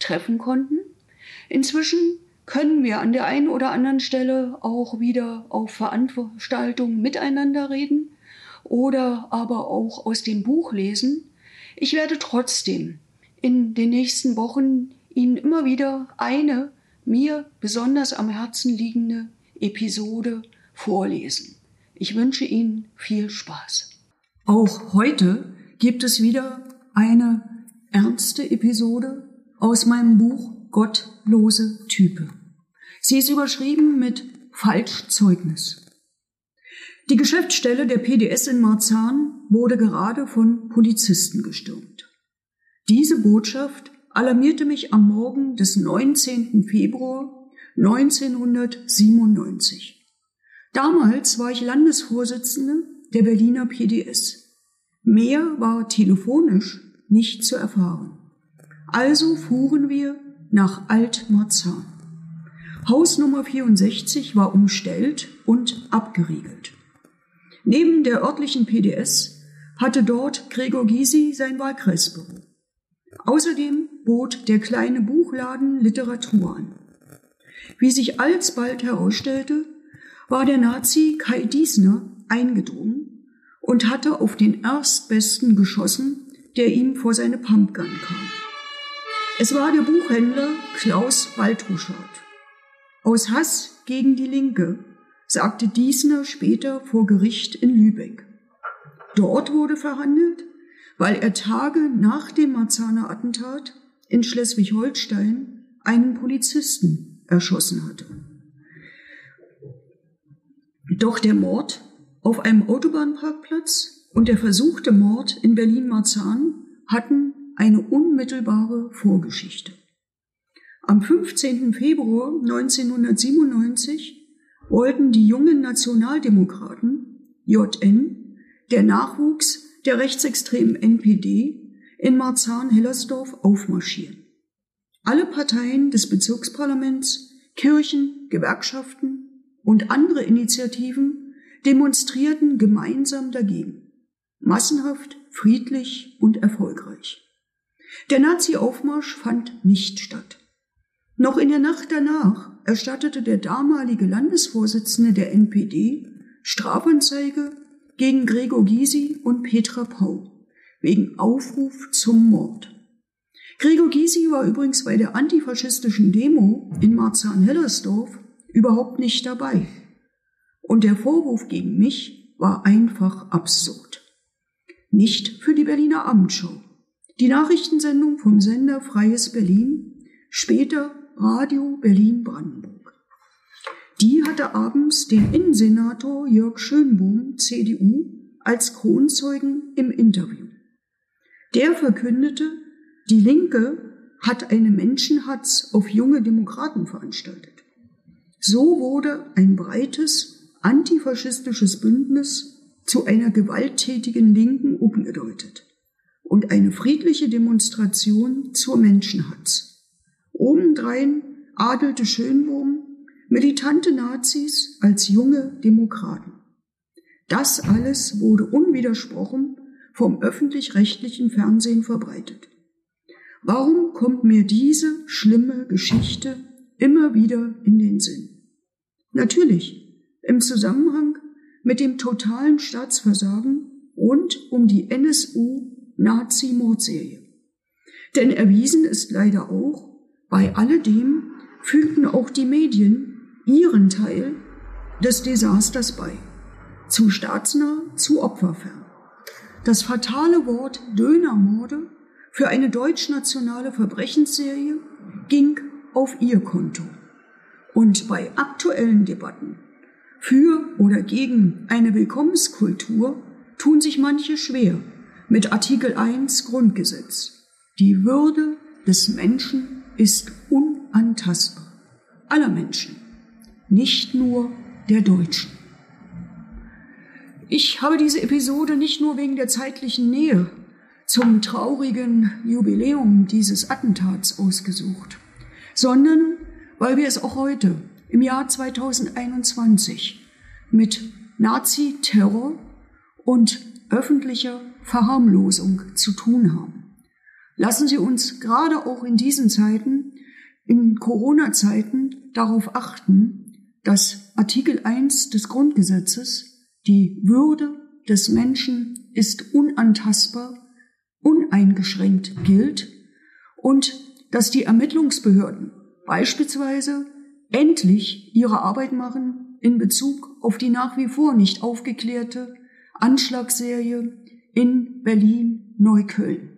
treffen konnten. Inzwischen können wir an der einen oder anderen Stelle auch wieder auf Veranstaltungen miteinander reden oder aber auch aus dem Buch lesen. Ich werde trotzdem in den nächsten Wochen Ihnen immer wieder eine mir besonders am Herzen liegende Episode vorlesen. Ich wünsche Ihnen viel Spaß. Auch heute gibt es wieder eine ernste Episode aus meinem Buch Gottlose Type. Sie ist überschrieben mit Falschzeugnis. Die Geschäftsstelle der PDS in Marzahn wurde gerade von Polizisten gestürmt. Diese Botschaft alarmierte mich am Morgen des 19. Februar 1997. Damals war ich Landesvorsitzende der Berliner PDS. Mehr war telefonisch nicht zu erfahren. Also fuhren wir nach Alt-Marzahn. Haus Nummer 64 war umstellt und abgeriegelt. Neben der örtlichen PDS hatte dort Gregor Gysi sein Wahlkreisbüro. Außerdem bot der kleine Buchladen Literatur an. Wie sich alsbald herausstellte, war der Nazi Kai Diesner eingedrungen und hatte auf den Erstbesten geschossen, der ihm vor seine Pumpgun kam. Es war der Buchhändler Klaus Waldruschardt. Aus Hass gegen die Linke sagte Diesner später vor Gericht in Lübeck. Dort wurde verhandelt, weil er Tage nach dem Marzahner Attentat in Schleswig-Holstein einen Polizisten erschossen hatte. Doch der Mord auf einem Autobahnparkplatz und der versuchte Mord in Berlin-Marzahn hatten eine unmittelbare Vorgeschichte. Am 15. Februar 1997 wollten die jungen Nationaldemokraten, JN, der Nachwuchs der rechtsextremen NPD, in Marzahn-Hellersdorf aufmarschieren. Alle Parteien des Bezirksparlaments, Kirchen, Gewerkschaften und andere Initiativen demonstrierten gemeinsam dagegen. Massenhaft, friedlich und erfolgreich. Der Nazi-Aufmarsch fand nicht statt. Noch in der Nacht danach erstattete der damalige Landesvorsitzende der NPD Strafanzeige gegen Gregor Gysi und Petra Pau wegen Aufruf zum Mord. Gregor Gysi war übrigens bei der antifaschistischen Demo in Marzahn-Hellersdorf überhaupt nicht dabei. Und der Vorwurf gegen mich war einfach absurd. Nicht für die Berliner Abendschau. Die Nachrichtensendung vom Sender Freies Berlin, später Radio Berlin-Brandenburg. Die hatte abends den Innensenator Jörg Schönbohm, CDU, als Kronzeugen im Interview. Der verkündete, die Linke hat eine Menschenhatz auf junge Demokraten veranstaltet. So wurde ein breites antifaschistisches Bündnis zu einer gewalttätigen Linken umgedeutet und eine friedliche Demonstration zur Menschenhatz. Obendrein adelte Schönbohm militante Nazis als junge Demokraten. Das alles wurde unwidersprochen vom öffentlich-rechtlichen Fernsehen verbreitet. Warum kommt mir diese schlimme Geschichte immer wieder in den Sinn? Natürlich im Zusammenhang mit dem totalen Staatsversagen rund um die NSU Nazi-Mordserie. Denn erwiesen ist leider auch, bei alledem fügten auch die Medien ihren Teil des Desasters bei. Zu staatsnah, zu opferfern. Das fatale Wort Dönermorde für eine deutschnationale Verbrechensserie ging auf ihr Konto. Und bei aktuellen Debatten für oder gegen eine Willkommenskultur tun sich manche schwer mit Artikel 1 Grundgesetz. Die Würde des Menschen ist unantastbar. Aller Menschen, nicht nur der Deutschen. Ich habe diese Episode nicht nur wegen der zeitlichen Nähe zum traurigen Jubiläum dieses Attentats ausgesucht, sondern weil wir es auch heute, im Jahr 2021, mit Nazi-Terror und öffentlicher Verharmlosung zu tun haben. Lassen Sie uns gerade auch in diesen Zeiten, in Corona-Zeiten, darauf achten, dass Artikel 1 des Grundgesetzes, die Würde des Menschen ist unantastbar, uneingeschränkt gilt und dass die Ermittlungsbehörden beispielsweise endlich ihre Arbeit machen in Bezug auf die nach wie vor nicht aufgeklärte Anschlagsserie in Berlin-Neukölln.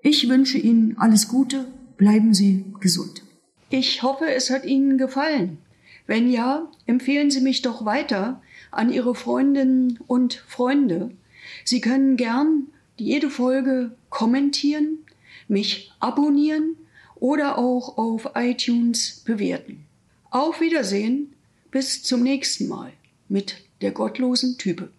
Ich wünsche Ihnen alles Gute, bleiben Sie gesund. Ich hoffe, es hat Ihnen gefallen. Wenn ja, empfehlen Sie mich doch weiter an Ihre Freundinnen und Freunde. Sie können gern jede Folge kommentieren, mich abonnieren oder auch auf iTunes bewerten. Auf Wiedersehen, bis zum nächsten Mal mit der gottlosen Type.